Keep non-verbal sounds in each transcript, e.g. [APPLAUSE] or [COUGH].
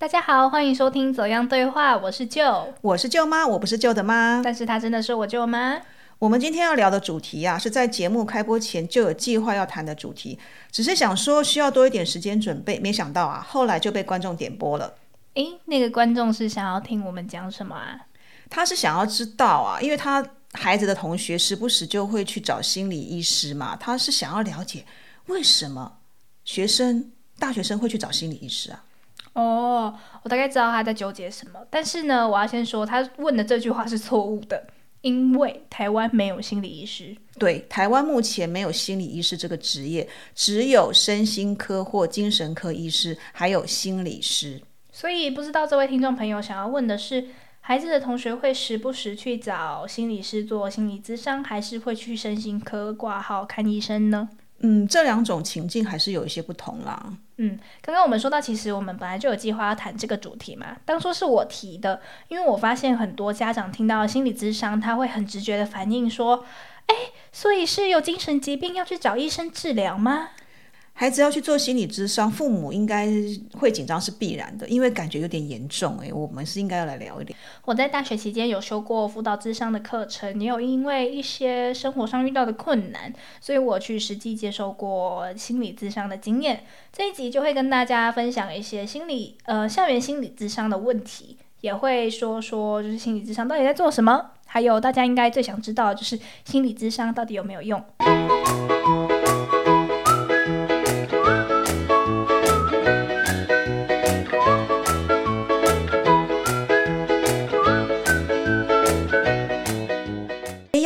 大家好，欢迎收听《走样对话》，我是舅，我是舅妈，我不是舅的妈，但是她真的是我舅妈。我们今天要聊的主题啊，是在节目开播前就有计划要谈的主题，只是想说需要多一点时间准备，没想到啊，后来就被观众点播了。诶，那个观众是想要听我们讲什么啊？他是想要知道啊，因为他孩子的同学时不时就会去找心理医师嘛，他是想要了解为什么学生、大学生会去找心理医师啊？哦，我大概知道他在纠结什么，但是呢，我要先说，他问的这句话是错误的，因为台湾没有心理医师。对，台湾目前没有心理医师这个职业，只有身心科或精神科医师，还有心理师。所以不知道这位听众朋友想要问的是，孩子的同学会时不时去找心理师做心理咨商，还是会去身心科挂号看医生呢？嗯，这两种情境还是有一些不同啦。嗯，刚刚我们说到，其实我们本来就有计划要谈这个主题嘛。当初是我提的，因为我发现很多家长听到心理咨商，他会很直觉的反应说：“哎，所以是有精神疾病要去找医生治疗吗？”孩子要去做心理咨商，父母应该会紧张是必然的，因为感觉有点严重。诶，我们是应该要来聊一聊。我在大学期间有修过辅导咨商的课程，也有因为一些生活上遇到的困难，所以我去实际接受过心理咨商的经验。这一集就会跟大家分享一些心理呃校园心理咨商的问题，也会说说就是心理咨商到底在做什么，还有大家应该最想知道就是心理咨商到底有没有用。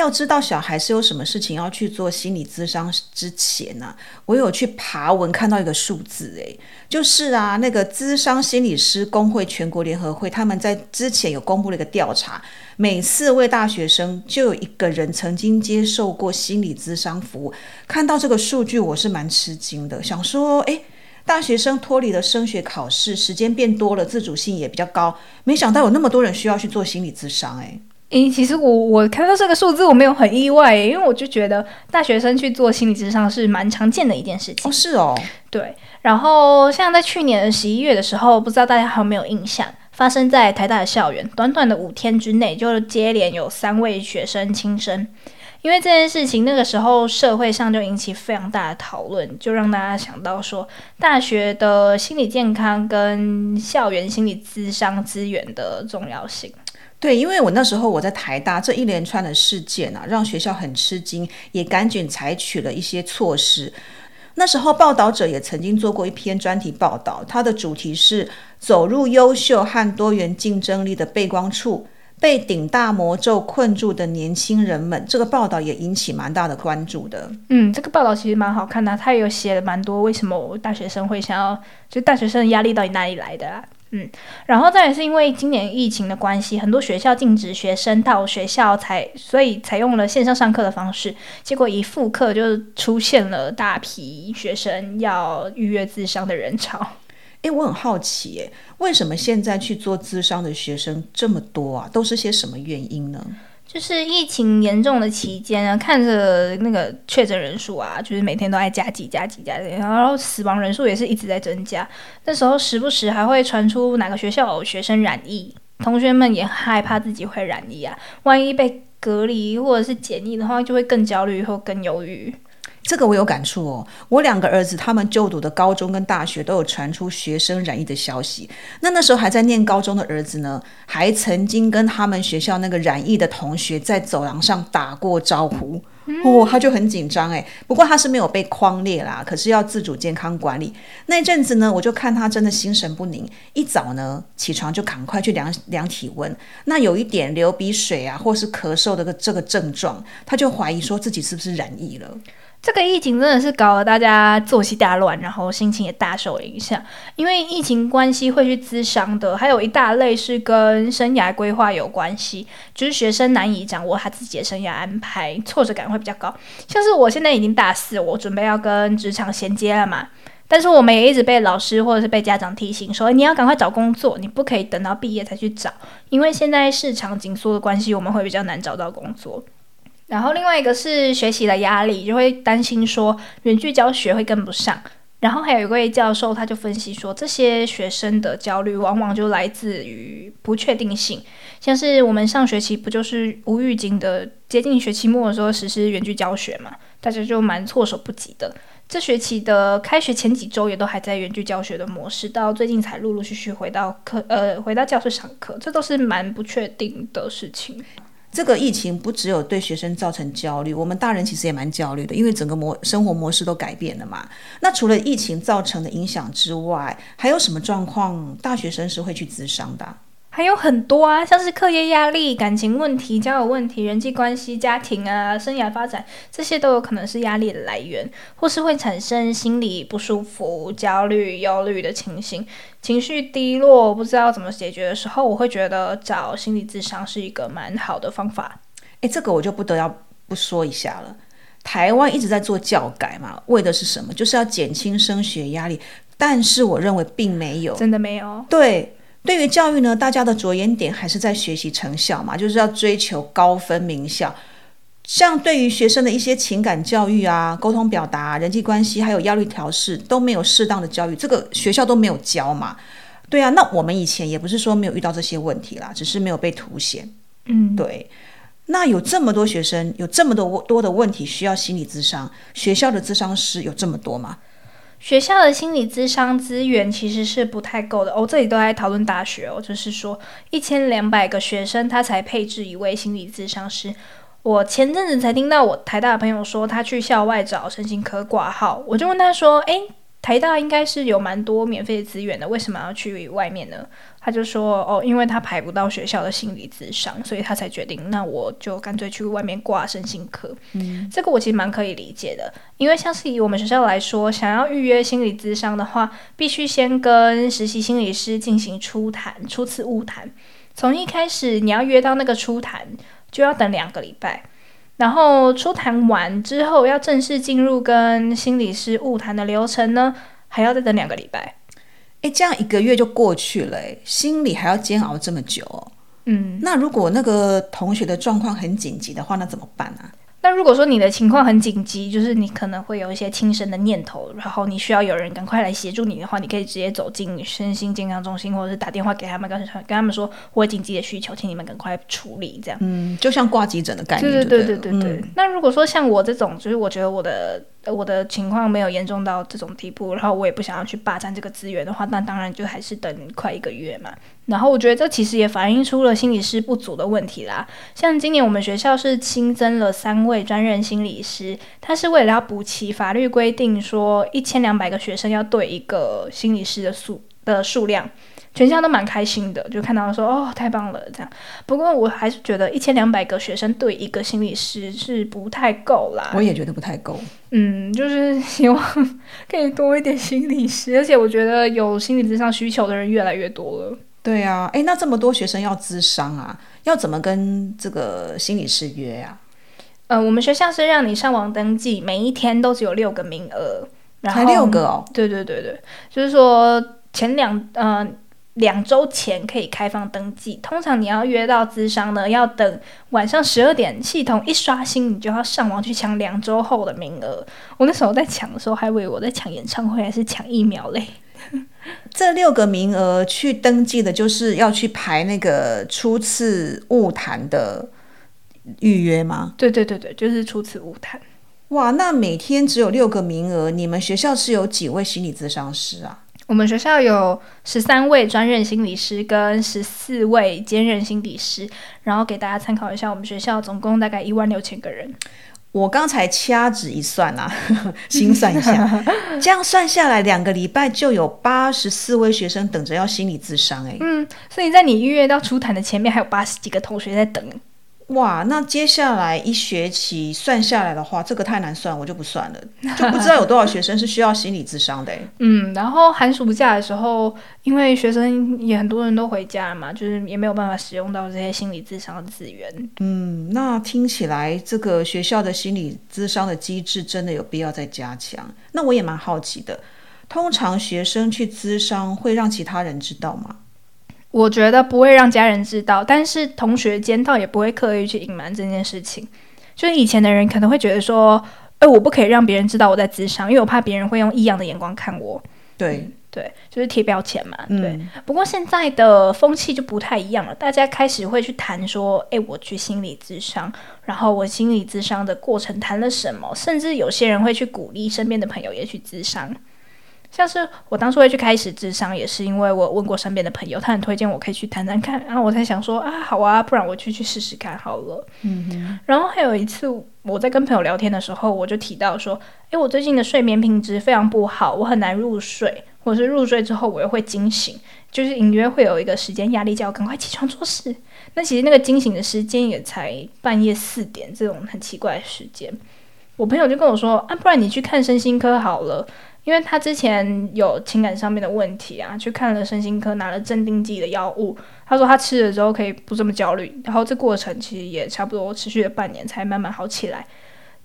要知道小孩是有什么事情要去做心理咨商之前呢，我有去爬文看到一个数字，诶，就是啊，那个咨商心理师工会全国联合会他们在之前有公布了一个调查，每四位大学生就有一个人曾经接受过心理咨商服务。看到这个数据，我是蛮吃惊的，想说，诶，大学生脱离了升学考试，时间变多了，自主性也比较高，没想到有那么多人需要去做心理咨商，诶。诶，其实我我看到这个数字，我没有很意外，因为我就觉得大学生去做心理咨商是蛮常见的一件事情。哦，是哦，对。然后像在去年的十一月的时候，不知道大家还有没有印象，发生在台大的校园，短短的五天之内，就接连有三位学生轻生。因为这件事情，那个时候社会上就引起非常大的讨论，就让大家想到说，大学的心理健康跟校园心理咨商资源的重要性。对，因为我那时候我在台大，这一连串的事件啊，让学校很吃惊，也赶紧采取了一些措施。那时候报道者也曾经做过一篇专题报道，它的主题是“走入优秀和多元竞争力的背光处，被顶大魔咒困住的年轻人们”。这个报道也引起蛮大的关注的。嗯，这个报道其实蛮好看的，他有写了蛮多为什么大学生会想要，就大学生的压力到底哪里来的啊？嗯，然后再也是因为今年疫情的关系，很多学校禁止学生到学校采，所以采用了线上上课的方式。结果一复课，就出现了大批学生要预约自商的人潮。诶，我很好奇，诶，为什么现在去做自商的学生这么多啊？都是些什么原因呢？就是疫情严重的期间啊，看着那个确诊人数啊，就是每天都在加几加几加几，然后死亡人数也是一直在增加。那时候时不时还会传出哪个学校有学生染疫，同学们也害怕自己会染疫啊，万一被隔离或者是检疫的话，就会更焦虑或更忧郁。这个我有感触哦，我两个儿子他们就读的高中跟大学都有传出学生染疫的消息。那那时候还在念高中的儿子呢，还曾经跟他们学校那个染疫的同学在走廊上打过招呼，哦，他就很紧张哎。不过他是没有被框列啦，可是要自主健康管理。那阵子呢，我就看他真的心神不宁，一早呢起床就赶快去量量体温，那有一点流鼻水啊，或是咳嗽的这个症状，他就怀疑说自己是不是染疫了。这个疫情真的是搞得大家作息大乱，然后心情也大受影响。因为疫情关系会去咨商的，还有一大类是跟生涯规划有关系，就是学生难以掌握他自己的生涯安排，挫折感会比较高。像是我现在已经大四，我准备要跟职场衔接了嘛，但是我们也一直被老师或者是被家长提醒说，你要赶快找工作，你不可以等到毕业才去找，因为现在市场紧缩的关系，我们会比较难找到工作。然后另外一个是学习的压力，就会担心说远距教学会跟不上，然后还有一位教授，他就分析说，这些学生的焦虑往往就来自于不确定性，像是我们上学期不就是无预警的接近学期末的时候实施远距教学嘛，大家就蛮措手不及的。这学期的开学前几周也都还在远距教学的模式，到最近才陆陆续续回到课呃回到教室上课，这都是蛮不确定的事情。这个疫情不只有对学生造成焦虑，我们大人其实也蛮焦虑的，因为整个模生活模式都改变了嘛。那除了疫情造成的影响之外，还有什么状况大学生是会去咨商的？还有很多啊，像是课业压力、感情问题、交友问题、人际关系、家庭啊、生涯发展，这些都有可能是压力的来源，或是会产生心理不舒服、焦虑、忧虑的情形，情绪低落，不知道怎么解决的时候，我会觉得找心理咨商是一个蛮好的方法。诶，这个我就不得要不说一下了。台湾一直在做教改嘛，为的是什么？就是要减轻升学压力，但是我认为并没有，真的没有。对。对于教育呢，大家的着眼点还是在学习成效嘛，就是要追求高分名校。像对于学生的一些情感教育啊、沟通表达、人际关系，还有压力调试，都没有适当的教育，这个学校都没有教嘛。对啊，那我们以前也不是说没有遇到这些问题啦，只是没有被凸显。嗯，对。那有这么多学生，有这么多多的问题需要心理咨商，学校的咨商师有这么多吗？学校的心理咨商资源其实是不太够的哦。这里都在讨论大学哦，就是说一千两百个学生他才配置一位心理咨商师。我前阵子才听到我台大的朋友说，他去校外找身心科挂号，我就问他说：“诶，台大应该是有蛮多免费资源的，为什么要去外面呢？”他就说：“哦，因为他排不到学校的心理咨商，所以他才决定，那我就干脆去外面挂身心科。”嗯，这个我其实蛮可以理解的，因为像是以我们学校来说，想要预约心理咨商的话，必须先跟实习心理师进行初谈、初次误谈。从一开始你要约到那个初谈，就要等两个礼拜。然后初谈完之后，要正式进入跟心理师误谈的流程呢，还要再等两个礼拜。哎，这样一个月就过去了，哎，心里还要煎熬这么久。哦嗯，那如果那个同学的状况很紧急的话，那怎么办啊？那如果说你的情况很紧急，就是你可能会有一些轻生的念头，然后你需要有人赶快来协助你的话，你可以直接走进身心健康中心，或者是打电话给他们，跟跟他们说我有紧急的需求，请你们赶快处理，这样。嗯，就像挂急诊的概念。对对对对对对。那如果说像我这种，就是我觉得我的。我的情况没有严重到这种地步，然后我也不想要去霸占这个资源的话，那当然就还是等快一个月嘛。然后我觉得这其实也反映出了心理师不足的问题啦。像今年我们学校是新增了三位专任心理师，他是为了要补齐法律规定说一千两百个学生要对一个心理师的数的数量。全校都蛮开心的，就看到说哦，太棒了这样。不过我还是觉得一千两百个学生对一个心理师是不太够啦。我也觉得不太够。嗯，就是希望可以多一点心理师，[LAUGHS] 而且我觉得有心理咨商需求的人越来越多了。对啊，哎，那这么多学生要咨商啊，要怎么跟这个心理师约呀？呃，我们学校是让你上网登记，每一天都只有六个名额，才六个哦。对对对对，就是说前两呃。两周前可以开放登记，通常你要约到资商呢，要等晚上十二点，系统一刷新，你就要上网去抢两周后的名额。我那时候在抢的时候，还以为我在抢演唱会还是抢疫苗嘞。这六个名额去登记的，就是要去排那个初次误谈的预约吗？对对对对，就是初次误谈。哇，那每天只有六个名额，你们学校是有几位心理咨商师啊？我们学校有十三位专任心理师跟十四位兼任心理师，然后给大家参考一下，我们学校总共大概一万六千个人。我刚才掐指一算啊，[LAUGHS] 心算一下，[LAUGHS] 这样算下来，两个礼拜就有八十四位学生等着要心理咨商哎。嗯，所以在你预约到出谈的前面，还有八十几个同学在等。哇，那接下来一学期算下来的话，这个太难算，我就不算了，[LAUGHS] 就不知道有多少学生是需要心理智商的。嗯，然后寒暑假的时候，因为学生也很多人都回家了嘛，就是也没有办法使用到这些心理智商的资源。嗯，那听起来这个学校的心理智商的机制真的有必要再加强。那我也蛮好奇的，通常学生去咨商会让其他人知道吗？我觉得不会让家人知道，但是同学间倒也不会刻意去隐瞒这件事情。就是以前的人可能会觉得说，哎，我不可以让别人知道我在智商，因为我怕别人会用异样的眼光看我。对对，就是贴标签嘛。对。不过现在的风气就不太一样了，大家开始会去谈说，哎，我去心理咨商，然后我心理咨商的过程谈了什么，甚至有些人会去鼓励身边的朋友也去咨商。像是我当初会去开始智商，也是因为我问过身边的朋友，他很推荐我可以去谈谈看，然后我才想说啊，好啊，不然我去去试试看好了。嗯哼。然后还有一次我在跟朋友聊天的时候，我就提到说，诶，我最近的睡眠品质非常不好，我很难入睡，或是入睡之后我又会惊醒，就是隐约会有一个时间压力，叫我赶快起床做事。那其实那个惊醒的时间也才半夜四点这种很奇怪的时间。我朋友就跟我说啊，不然你去看身心科好了。因为他之前有情感上面的问题啊，去看了身心科，拿了镇定剂的药物。他说他吃了之后可以不这么焦虑，然后这过程其实也差不多持续了半年才慢慢好起来。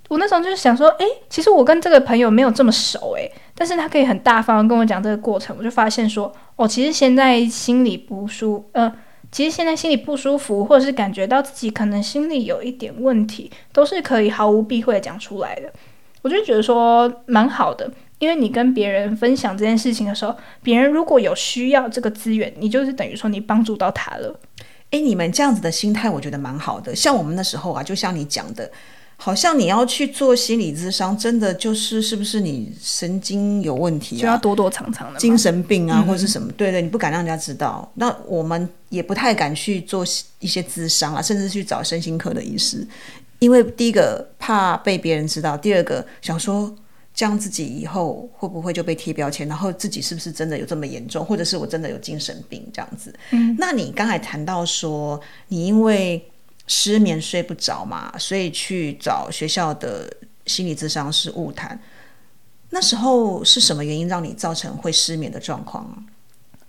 我那时候就是想说，诶，其实我跟这个朋友没有这么熟，诶，但是他可以很大方跟我讲这个过程，我就发现说，哦，其实现在心里不舒，呃，其实现在心里不舒服，或者是感觉到自己可能心里有一点问题，都是可以毫无避讳的讲出来的。我就觉得说蛮好的。因为你跟别人分享这件事情的时候，别人如果有需要这个资源，你就是等于说你帮助到他了。诶，你们这样子的心态，我觉得蛮好的。像我们那时候啊，就像你讲的，好像你要去做心理咨商，真的就是是不是你神经有问题，就要躲躲藏藏的，精神病啊，或者是什么？对对，你不敢让人家知道。那我们也不太敢去做一些咨商啊，甚至去找身心科的医师，因为第一个怕被别人知道，第二个想说。这样自己以后会不会就被贴标签？然后自己是不是真的有这么严重，或者是我真的有精神病这样子？嗯，那你刚才谈到说，你因为失眠睡不着嘛，所以去找学校的心理咨商师误谈。那时候是什么原因让你造成会失眠的状况？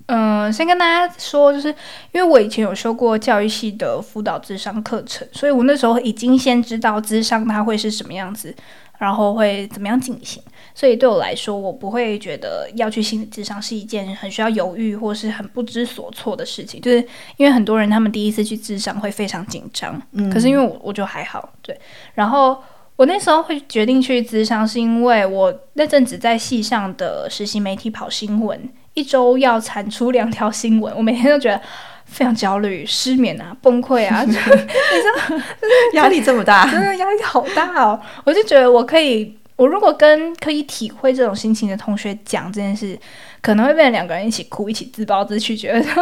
嗯，先跟大家说，就是因为我以前有修过教育系的辅导智商课程，所以我那时候已经先知道智商它会是什么样子。然后会怎么样进行？所以对我来说，我不会觉得要去心理智商是一件很需要犹豫或是很不知所措的事情。就是因为很多人他们第一次去智商会非常紧张，嗯，可是因为我我就还好，对。然后我那时候会决定去智商，是因为我那阵子在系上的实习媒体跑新闻，一周要产出两条新闻，我每天都觉得。非常焦虑、失眠啊、[LAUGHS] 崩溃啊，你知道，[LAUGHS] [LAUGHS] 压力这么大，真的压力好大哦！我就觉得我可以，我如果跟可以体会这种心情的同学讲这件事，可能会变成两个人一起哭、一起自暴自弃，觉得 [LAUGHS] 啊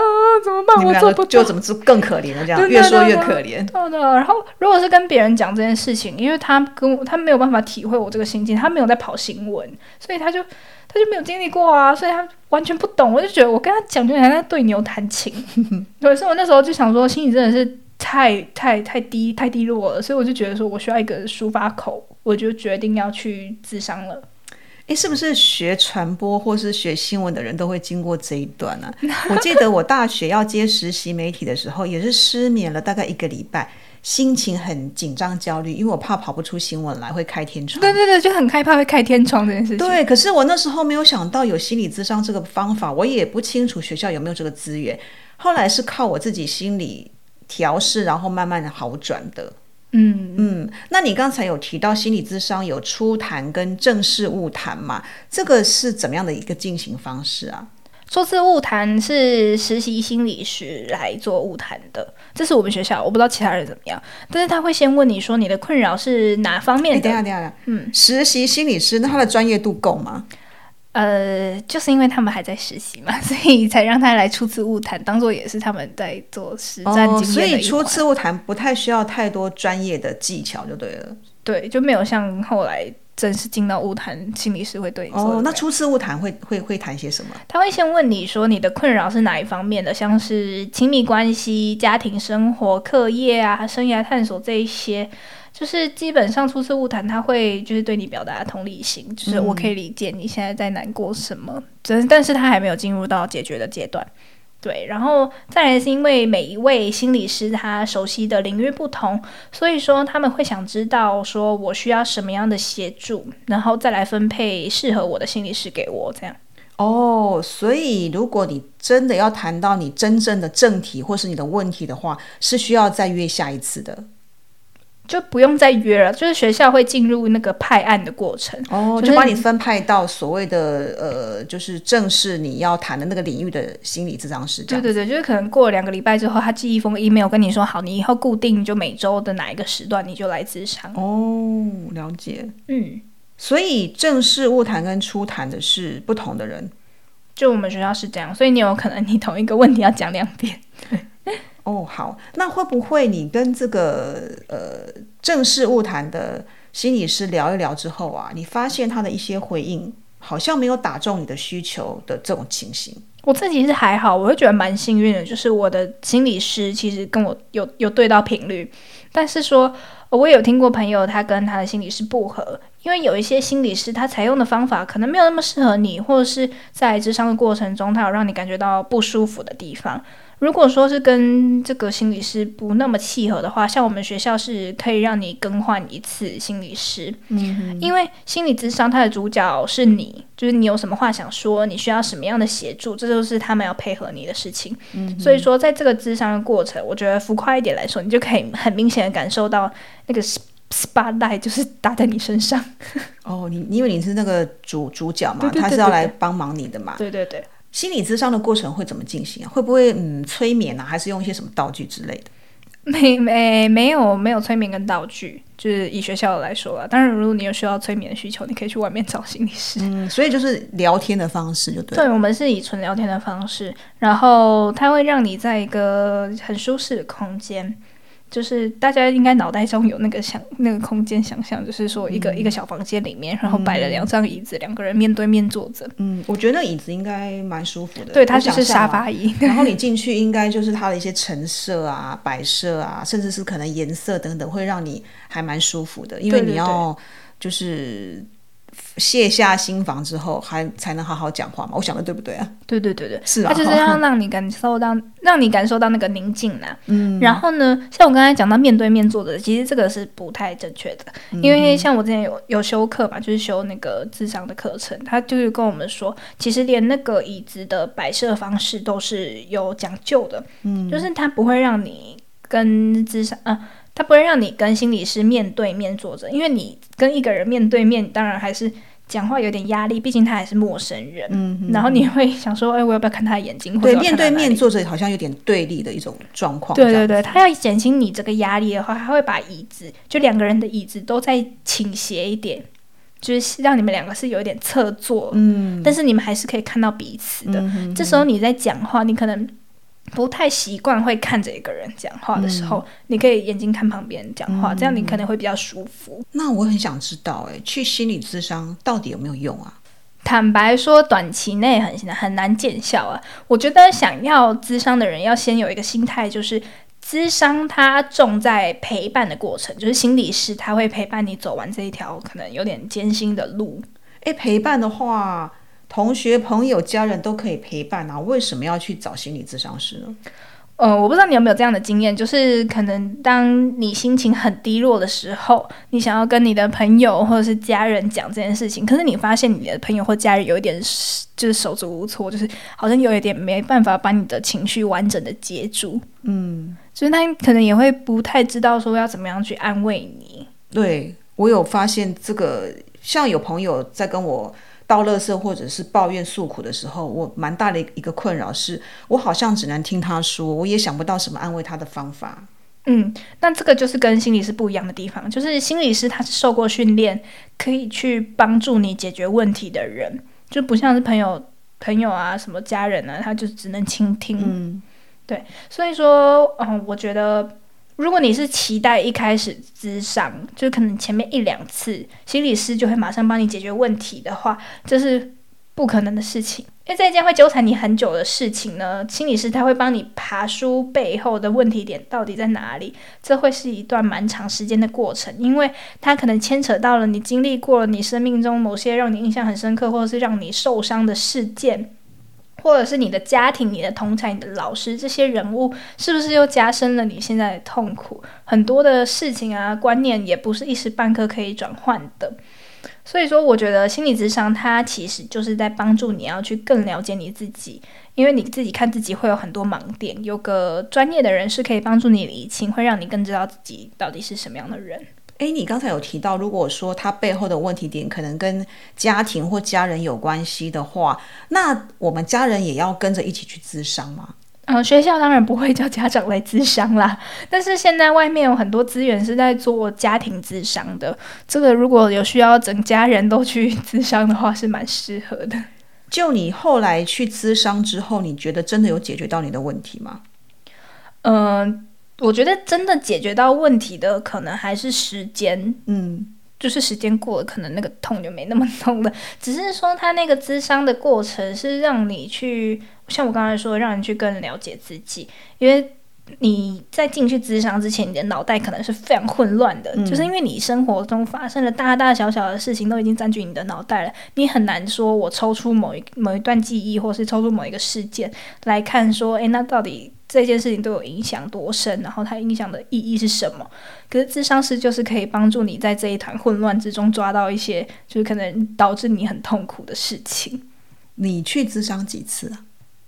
怎么办？我做不就怎么做更可怜了？这样越说越可怜。对的。然后如果是跟别人讲这件事情，因为他跟我他没有办法体会我这个心境，他没有在跑新闻，所以他就。他就没有经历过啊，所以他完全不懂。我就觉得我跟他讲，就好像在对牛弹琴。[LAUGHS] 对，所以我那时候就想说，心里真的是太太太低太低落了，所以我就觉得说我需要一个抒发口，我就决定要去自伤了。诶，是不是学传播或是学新闻的人都会经过这一段呢？[LAUGHS] 我记得我大学要接实习媒体的时候，也是失眠了大概一个礼拜。心情很紧张、焦虑，因为我怕跑不出新闻来，会开天窗。对对对，就很害怕会开天窗这件事情。对，可是我那时候没有想到有心理咨商这个方法，我也不清楚学校有没有这个资源。后来是靠我自己心理调试，然后慢慢的好转的。嗯嗯，那你刚才有提到心理咨商有初谈跟正式误谈嘛？这个是怎么样的一个进行方式啊？初次误谈是实习心理师来做误谈的，这是我们学校，我不知道其他人怎么样。但是他会先问你说你的困扰是哪方面的？等下等下，嗯，实习心理师那他的专业度够吗？呃，就是因为他们还在实习嘛，[LAUGHS] 所以才让他来初次误谈，当做也是他们在做实战经验所以初次误谈不太需要太多专业的技巧就对了。对，就没有像后来。正式进到物谈，心理师会对。哦，那初次物谈会会会谈些什么？他会先问你说你的困扰是哪一方面的，像是亲密关系、家庭生活、课业啊、生涯探索这一些，就是基本上初次物谈他会就是对你表达同理心，就是我可以理解你现在在难过什么，但但是他还没有进入到解决的阶段。对，然后再来是因为每一位心理师他熟悉的领域不同，所以说他们会想知道说我需要什么样的协助，然后再来分配适合我的心理师给我这样。哦，所以如果你真的要谈到你真正的正题或是你的问题的话，是需要再约下一次的。就不用再约了，就是学校会进入那个派案的过程。哦，就把你分派到所谓的呃，就是正式你要谈的那个领域的心理咨商师。对对对，就是可能过了两个礼拜之后，他寄一封 email 跟你说，好，你以后固定就每周的哪一个时段你就来咨商。哦，了解。嗯，所以正式物谈跟初谈的是不同的人。就我们学校是这样，所以你有可能你同一个问题要讲两遍。[LAUGHS] 哦，好，那会不会你跟这个呃正式物谈的心理师聊一聊之后啊，你发现他的一些回应好像没有打中你的需求的这种情形？我自己是还好，我会觉得蛮幸运的，就是我的心理师其实跟我有有对到频率，但是说我有听过朋友他跟他的心理师不合，因为有一些心理师他采用的方法可能没有那么适合你，或者是在智商的过程中他有让你感觉到不舒服的地方。如果说是跟这个心理师不那么契合的话，像我们学校是可以让你更换一次心理师，嗯，因为心理咨商它的主角是你，就是你有什么话想说，你需要什么样的协助，这就是他们要配合你的事情。嗯，所以说在这个咨商的过程，我觉得浮夸一点来说，你就可以很明显的感受到那个 spotlight 就是打在你身上。哦，你因为你是那个主主角嘛，对对对他是要来帮忙你的嘛。对对对。心理咨商的过程会怎么进行啊？会不会嗯催眠啊，还是用一些什么道具之类的？没没没有没有催眠跟道具，就是以学校来说了。当然，如果你有需要催眠的需求，你可以去外面找心理师。嗯，所以就是聊天的方式就对了。对，我们是以纯聊天的方式，然后它会让你在一个很舒适的空间，就是大家应该脑袋中有那个想那个空间想象，就是说一个、一个小房间里面，然后摆了两张椅子，两个人面对面坐着。嗯，我觉得那椅子应该蛮舒服的。对，它我就是沙发椅。[LAUGHS] [LAUGHS] 然后你进去，应该就是它的一些陈设啊、摆设啊，甚至是可能颜色等等，会让你还蛮舒服的，因为你要就是卸下心防之后，还才能好好讲话嘛。我想的对不对啊？对对对对，是啊它就是要让你感受到，让你感受到那个宁静啦。嗯，然后呢，像我刚才讲到面对面坐着，其实这个是不太正确的，嗯因为像我之前有有修课嘛，就是修那个智商的课程，他就是跟我们说，其实连那个椅子的摆设方式都是有讲究的，嗯，就是他不会让你跟智商啊。他不会让你跟心理师面对面坐着，因为你跟一个人面对面，当然还是讲话有点压力，毕竟他还是陌生人。嗯，然后你会想说，哎，我要不要看他的眼睛？对面对面坐着好像有点对立的一种状况。对对对，他要减轻你这个压力的话，他会把椅子就两个人的椅子都再倾斜一点，就是让你们两个是有一点侧坐，嗯，但是你们还是可以看到彼此的。这时候你在讲话，你可能不太习惯会看着一个人讲话的时候，你可以眼睛看旁边讲话，这样你可能会比较舒服。那我很想知道，哎，去心理咨商到底有没有用啊？坦白说，短期内很很难见效啊。我觉得想要咨商的人要先有一个心态，就是咨商它重在陪伴的过程，就是心理师他会陪伴你走完这一条可能有点艰辛的路。哎，陪伴的话，同学、朋友、家人都可以陪伴啊，为什么要去找心理咨商师呢？呃，我不知道你有没有这样的经验，就是可能当你心情很低落的时候，你想要跟你的朋友或者是家人讲这件事情，可是你发现你的朋友或家人有一点就是手足无措，就是好像有一点没办法把你的情绪完整的接住，嗯，所以他可能也会不太知道说要怎么样去安慰你。对我有发现这个，像有朋友在跟我倒垃圾或者是抱怨诉苦的时候，我蛮大的一个困扰是，我好像只能听他说，我也想不到什么安慰他的方法。嗯，那这个就是跟心理师不一样的地方，就是心理师他是受过训练，可以去帮助你解决问题的人，就不像是朋友、朋友啊、什么家人啊，他就只能倾听。嗯，对所以说，嗯，我觉得如果你是期待一开始咨商，就可能前面一两次心理师就会马上帮你解决问题的话，这是不可能的事情。因为这一件会纠缠你很久的事情呢，心理师他会帮你爬书背后的问题点到底在哪里，这会是一段蛮长时间的过程，因为它可能牵扯到了你经历过了你生命中某些让你印象很深刻，或者是让你受伤的事件。或者是你的家庭、你的同才、你的老师这些人物，是不是又加深了你现在的痛苦？很多的事情啊、观念也不是一时半刻可以转换的。所以说，我觉得心理智商它其实就是在帮助你要去更了解你自己，因为你自己看自己会有很多盲点，有个专业的人是可以帮助你理清，会让你更知道自己到底是什么样的人。诶，你刚才有提到，如果说他背后的问题点可能跟家庭或家人有关系的话，那我们家人也要跟着一起去咨商吗？嗯，学校当然不会叫家长来咨商啦，但是现在外面有很多资源是在做家庭咨商的。这个如果有需要整家人都去咨商的话，是蛮适合的。就你后来去咨商之后，你觉得真的有解决到你的问题吗？嗯，我觉得真的解决到问题的可能还是时间。嗯。就是时间过了，可能那个痛就没那么痛了。[LAUGHS] 只是说，他那个咨商的过程是让你去，像我刚才说，让你去更了解自己。因为你在进去咨商之前，你的脑袋可能是非常混乱的，就是因为你生活中发生了大大小小的事情都已经占据你的脑袋了，你很难说我抽出某一某一段记忆，或是抽出某一个事件来看，说，诶，那到底。这件事情对我影响多深，然后它影响的意义是什么？可是智商师就是可以帮助你在这一团混乱之中抓到一些，就是可能导致你很痛苦的事情。你去智商几次啊？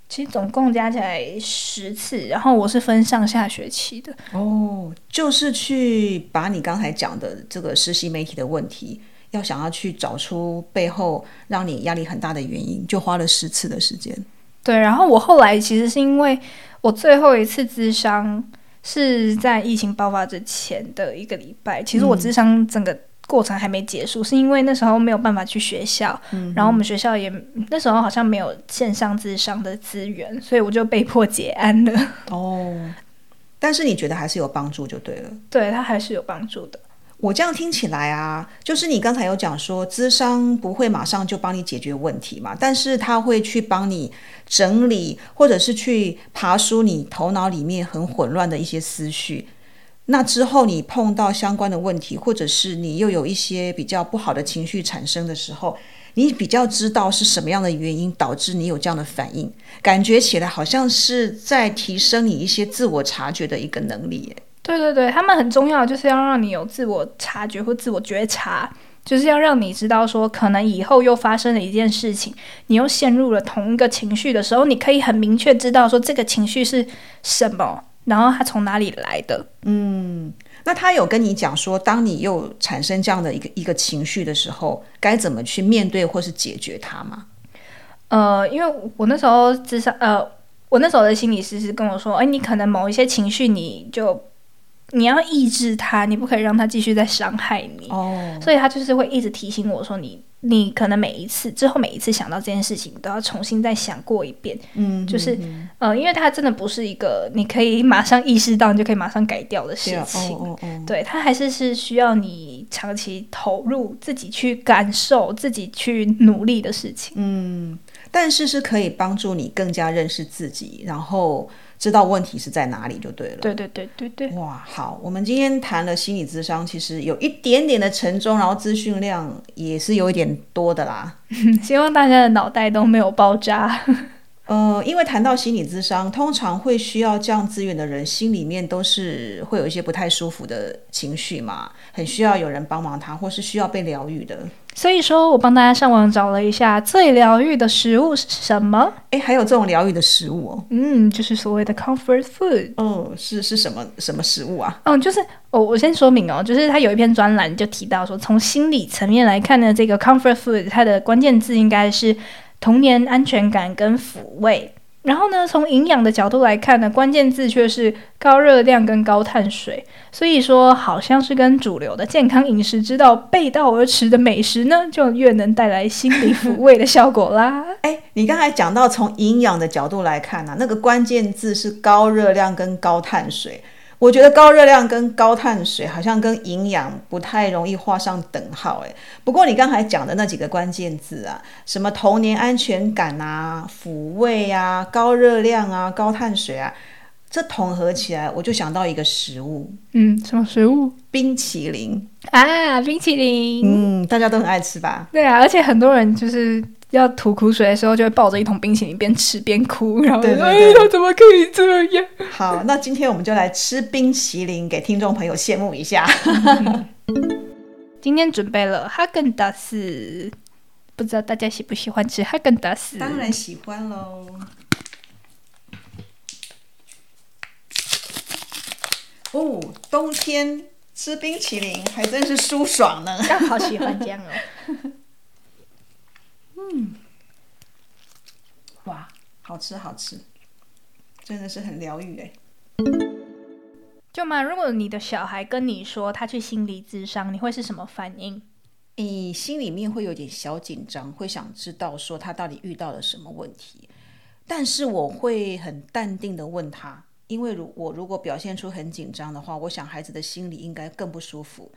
其实总共加起来十次，然后我是分上下学期的。哦，就是去把你刚才讲的这个实习媒体的问题，要想要去找出背后让你压力很大的原因，就花了十次的时间。对，然后我后来其实是因为。我最后一次咨商是在疫情爆发之前的一个礼拜。其实我咨商整个过程还没结束，是因为那时候没有办法去学校，然后我们学校也那时候好像没有线上咨商的资源，所以我就被迫结案了。[LAUGHS] 哦，但是你觉得还是有帮助就对了。对他还是有帮助的。我这样听起来啊，就是你刚才有讲说，智商不会马上就帮你解决问题嘛，但是他会去帮你整理，或者是去爬梳你头脑里面很混乱的一些思绪。那之后你碰到相关的问题，或者是你又有一些比较不好的情绪产生的时候，你比较知道是什么样的原因导致你有这样的反应，感觉起来好像是在提升你一些自我察觉的一个能力。对对对，他们很重要，就是要让你有自我察觉或自我觉察，就是要让你知道说，可能以后又发生了一件事情，你又陷入了同一个情绪的时候，你可以很明确知道说这个情绪是什么，然后它从哪里来的。嗯，那他有跟你讲说，当你又产生这样的一个一个情绪的时候，该怎么去面对或是解决它吗？呃，因为我那时候至少呃，我那时候的心理师是跟我说，哎，你可能某一些情绪你就。你要抑制他，你不可以让他继续再伤害你。哦，所以他就是会一直提醒我说，你你可能每一次之后每一次想到这件事情，都要重新再想过一遍。嗯，就是呃，因为他真的不是一个你可以马上意识到你就可以马上改掉的事情。哦哦哦，对它还是是需要你长期投入自己去感受、自己去努力的事情。嗯，但是是可以帮助你更加认识自己，然后。知道问题是在哪里就对了。对对对对对。哇，好，我们今天谈了心理智商，其实有一点点的沉重，然后资讯量也是有一点多的啦。[LAUGHS] 希望大家的脑袋都没有爆炸。呃，因为谈到心理咨商，通常会需要这样资源的人，心里面都是会有一些不太舒服的情绪嘛，很需要有人帮忙他，或是需要被疗愈的。所以说我帮大家上网找了一下最疗愈的食物是什么？哎，还有这种疗愈的食物哦。嗯，就是所谓的 comfort food。哦，是是什么什么食物啊？嗯，就是哦，我先说明哦，就是他有一篇专栏就提到说，从心理层面来看呢，这个 comfort food 它的关键字应该是。童年安全感跟抚慰，然后呢，从营养的角度来看呢，关键字却是高热量跟高碳水，所以说好像是跟主流的健康饮食之道背道而驰的美食呢，就越能带来心理抚慰的效果啦。[LAUGHS] 哎，你刚才讲到从营养的角度来看呢，那个关键字是高热量跟高碳水。我觉得高热量跟高碳水好像跟营养不太容易画上等号，诶，不过你刚才讲的那几个关键字啊，什么童年安全感啊、抚慰啊、高热量啊、高碳水啊，这统合起来，我就想到一个食物，嗯，什么食物？冰淇淋啊，冰淇淋，嗯，大家都很爱吃吧？对啊，而且很多人就是。要吐苦水的时候，就会抱着一桶冰淇淋边吃边哭，然后哎，他怎么可以这样？好，那今天我们就来吃冰淇淋，给听众朋友羡慕一下。今天准备了哈根达斯，不知道大家喜不喜欢吃哈根达斯？当然喜欢喽。哦，冬天吃冰淇淋还真是舒爽呢。刚好喜欢这样哦。[LAUGHS] 嗯，哇，好吃好吃，真的是很疗愈哎。舅妈，如果你的小孩跟你说他去心理咨商，你会是什么反应？你心里面会有点小紧张，会想知道说他到底遇到了什么问题。但是我会很淡定的问他，因为如我如果表现出很紧张的话，我想孩子的心里应该更不舒服。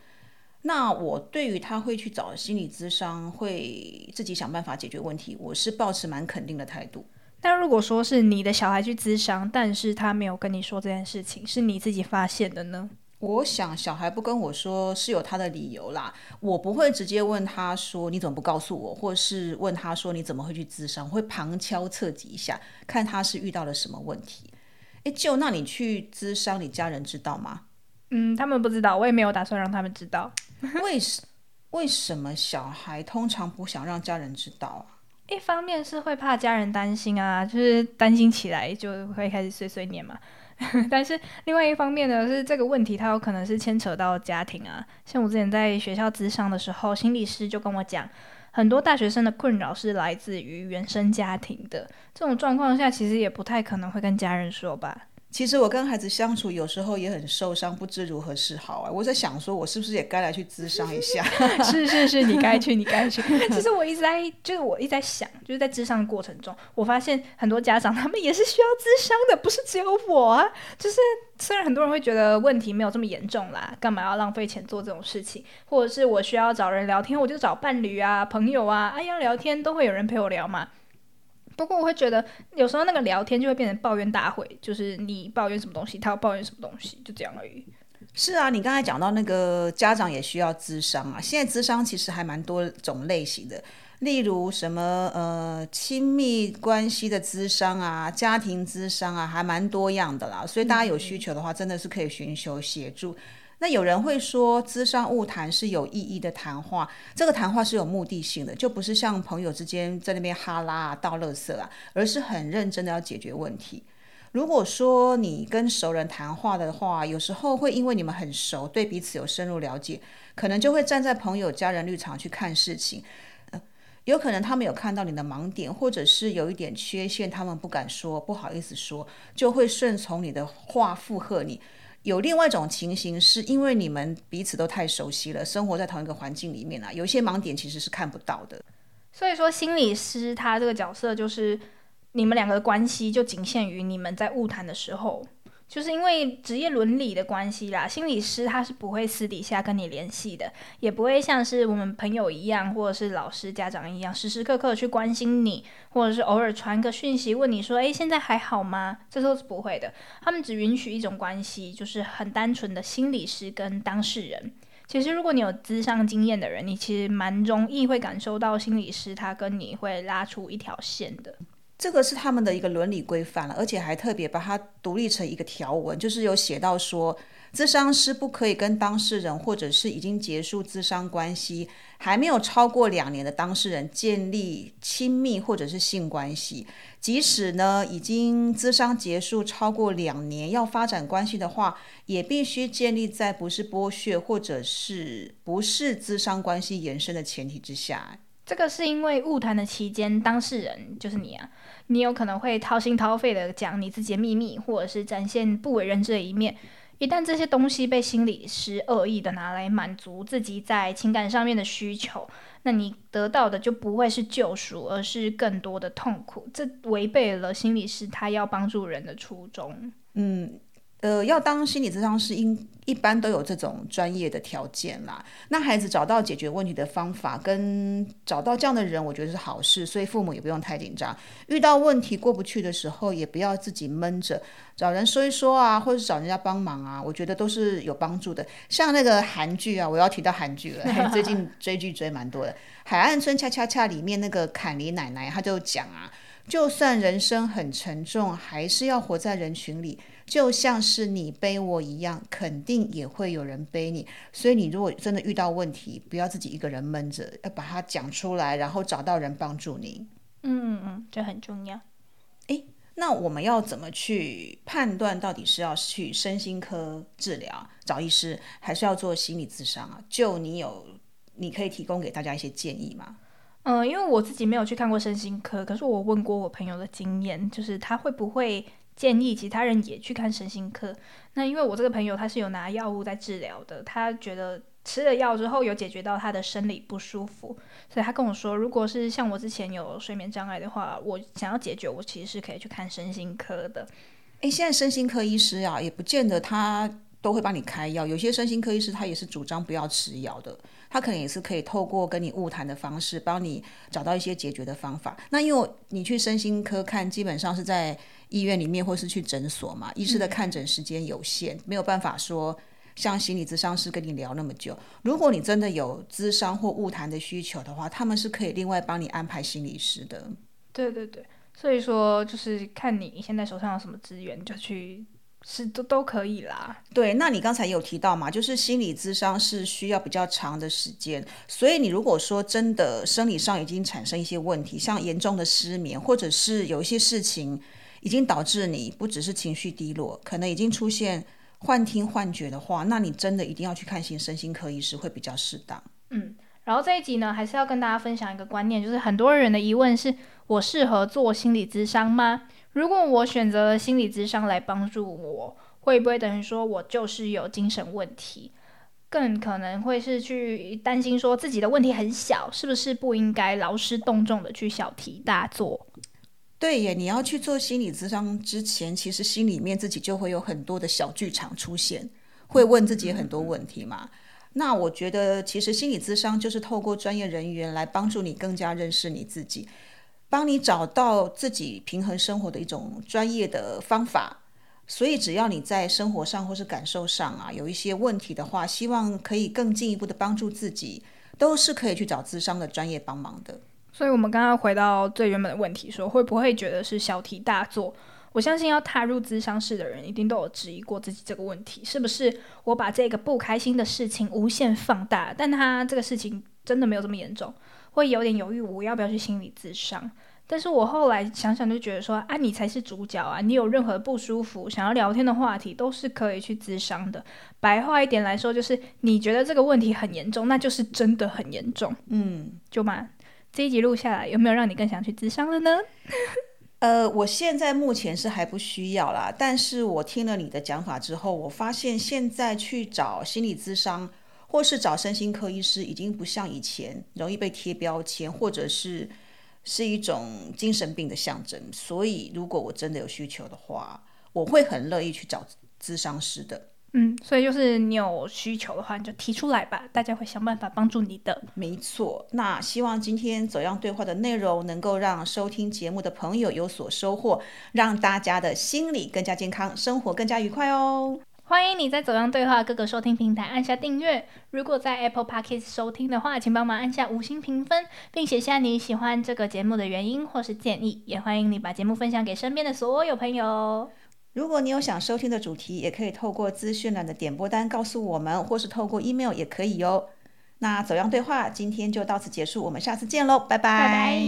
那我对于他会去找心理咨商，会自己想办法解决问题，我是保持蛮肯定的态度。但如果说是你的小孩去咨商，但是他没有跟你说这件事情，是你自己发现的呢？我想小孩不跟我说是有他的理由啦，我不会直接问他说你怎么不告诉我，或是问他说你怎么会去咨商，会旁敲侧击一下，看他是遇到了什么问题。诶，就那你去咨商，你家人知道吗？嗯，他们不知道，我也没有打算让他们知道。[LAUGHS] 为什为什么小孩通常不想让家人知道啊？一方面是会怕家人担心啊，就是担心起来就会开始碎碎念嘛。[LAUGHS] 但是另外一方面呢，是这个问题它有可能是牵扯到家庭啊。像我之前在学校咨商的时候，心理师就跟我讲，很多大学生的困扰是来自于原生家庭的。这种状况下，其实也不太可能会跟家人说吧。其实我跟孩子相处，有时候也很受伤，不知如何是好啊。我在想，说我是不是也该来去咨商一下？[LAUGHS] 是是是，你该去，你该去。[LAUGHS] 其实我一直在，就是我一直在想，就是在咨商的过程中，我发现很多家长他们也是需要咨商的，不是只有我啊。就是虽然很多人会觉得问题没有这么严重啦，干嘛要浪费钱做这种事情？或者是我需要找人聊天，我就找伴侣啊、朋友啊，哎呀，聊天都会有人陪我聊嘛。不过我会觉得，有时候那个聊天就会变成抱怨大会，就是你抱怨什么东西，他要抱怨什么东西，就这样而已。是啊，你刚才讲到那个家长也需要咨商啊，现在咨商其实还蛮多种类型的，例如什么呃亲密关系的咨商啊，家庭咨商啊，还蛮多样的啦。所以大家有需求的话，真的是可以寻求协助。那有人会说，资商误谈是有意义的谈话，这个谈话是有目的性的，就不是像朋友之间在那边哈拉啊、倒垃圾啊，而是很认真的要解决问题。如果说你跟熟人谈话的话，有时候会因为你们很熟，对彼此有深入了解，可能就会站在朋友、家人立场去看事情。有可能他们有看到你的盲点，或者是有一点缺陷，他们不敢说，不好意思说，就会顺从你的话附和你。有另外一种情形，是因为你们彼此都太熟悉了，生活在同一个环境里面啊，有一些盲点其实是看不到的。所以说，心理师他这个角色就是你们两个关系就仅限于你们在误谈的时候。就是因为职业伦理的关系啦，心理师他是不会私底下跟你联系的，也不会像是我们朋友一样，或者是老师、家长一样，时时刻刻去关心你，或者是偶尔传个讯息问你说：“诶，现在还好吗？”这都是不会的。他们只允许一种关系，就是很单纯的心理师跟当事人。其实，如果你有咨商经验的人，你其实蛮容易会感受到心理师他跟你会拉出一条线的。这个是他们的一个伦理规范了，而且还特别把它独立成一个条文，就是有写到说，咨商师不可以跟当事人或者是已经结束咨商关系还没有超过两年的当事人建立亲密或者是性关系，即使呢已经咨商结束超过两年要发展关系的话，也必须建立在不是剥削或者是不是咨商关系延伸的前提之下。这个是因为误谈的期间，当事人就是你啊，你有可能会掏心掏肺的讲你自己的秘密，或者是展现不为人知的一面。一旦这些东西被心理师恶意的拿来满足自己在情感上面的需求，那你得到的就不会是救赎，而是更多的痛苦。这违背了心理师他要帮助人的初衷。嗯。呃，要当心理咨商师，应一般都有这种专业的条件啦。那孩子找到解决问题的方法，跟找到这样的人，我觉得是好事，所以父母也不用太紧张。遇到问题过不去的时候，也不要自己闷着，找人说一说啊，或者找人家帮忙啊，我觉得都是有帮助的。像那个韩剧啊，我要提到韩剧了，[LAUGHS] 最近追剧追蛮多的，《海岸村恰恰恰》里面那个坎尼奶奶，她就讲啊。就算人生很沉重，还是要活在人群里，就像是你背我一样，肯定也会有人背你。所以你如果真的遇到问题，不要自己一个人闷着，要把它讲出来，然后找到人帮助你。嗯嗯，这很重要。诶，那我们要怎么去判断到底是要去身心科治疗找医师，还是要做心理咨商啊？就你有，你可以提供给大家一些建议吗？嗯，因为我自己没有去看过身心科，可是我问过我朋友的经验，就是他会不会建议其他人也去看身心科？那因为我这个朋友他是有拿药物在治疗的，他觉得吃了药之后有解决到他的生理不舒服，所以他跟我说，如果是像我之前有睡眠障碍的话，我想要解决，我其实是可以去看身心科的。诶，现在身心科医师啊，也不见得他。都会帮你开药，有些身心科医师他也是主张不要吃药的，他可能也是可以透过跟你晤谈的方式，帮你找到一些解决的方法。那因为你去身心科看，基本上是在医院里面或是去诊所嘛，医师的看诊时间有限，没有办法说像心理咨商师跟你聊那么久。如果你真的有咨商或晤谈的需求的话，他们是可以另外帮你安排心理师的。对对对，所以说就是看你现在手上有什么资源，就去。是都都可以啦。对，那你刚才有提到嘛，就是心理咨商是需要比较长的时间，所以你如果说真的生理上已经产生一些问题，像严重的失眠，或者是有一些事情已经导致你不只是情绪低落，可能已经出现幻听幻觉的话，那你真的一定要去看心身心科医师会比较适当。嗯。然后这一集呢，还是要跟大家分享一个观念，就是很多人的疑问是：我适合做心理咨商吗？如果我选择了心理咨商来帮助我，会不会等于说我就是有精神问题？更可能会是去担心说自己的问题很小，是不是不应该劳师动众的去小题大做？对耶，你要去做心理咨商之前，其实心里面自己就会有很多的小剧场出现，会问自己很多问题嘛。那我觉得，其实心理咨商就是透过专业人员来帮助你更加认识你自己，帮你找到自己平衡生活的一种专业的方法。所以，只要你在生活上或是感受上啊有一些问题的话，希望可以更进一步的帮助自己，都是可以去找咨商的专业帮忙的。所以，我们刚刚回到最原本的问题，说会不会觉得是小题大做？我相信要踏入咨商室的人，一定都有质疑过自己这个问题：是不是我把这个不开心的事情无限放大？但他这个事情真的没有这么严重，会有点犹豫，我要不要去心理咨商？但是我后来想想，就觉得说，啊，你才是主角啊！你有任何不舒服、想要聊天的话题，都是可以去咨商的。白话一点来说，就是你觉得这个问题很严重，那就是真的很严重。嗯，就嘛，这一集录下来，有没有让你更想去咨商了呢？[LAUGHS] 呃，我现在目前是还不需要啦，但是我听了你的讲法之后，我发现现在去找心理咨商或是找身心科医师，已经不像以前容易被贴标签，或者是是一种精神病的象征。所以，如果我真的有需求的话，我会很乐意去找咨商师的。嗯，所以就是你有需求的话，你就提出来吧，大家会想办法帮助你的。没错，那希望今天走样对话的内容能够让收听节目的朋友有所收获，让大家的心理更加健康，生活更加愉快哦。欢迎你在走样对话各个收听平台按下订阅。如果在 Apple Podcast 收听的话，请帮忙按下五星评分，并写下你喜欢这个节目的原因或是建议。也欢迎你把节目分享给身边的所有朋友。如果你有想收听的主题，也可以透过资讯栏的点播单告诉我们，或是透过 email 也可以哟。那走样对话今天就到此结束，我们下次见喽，拜拜。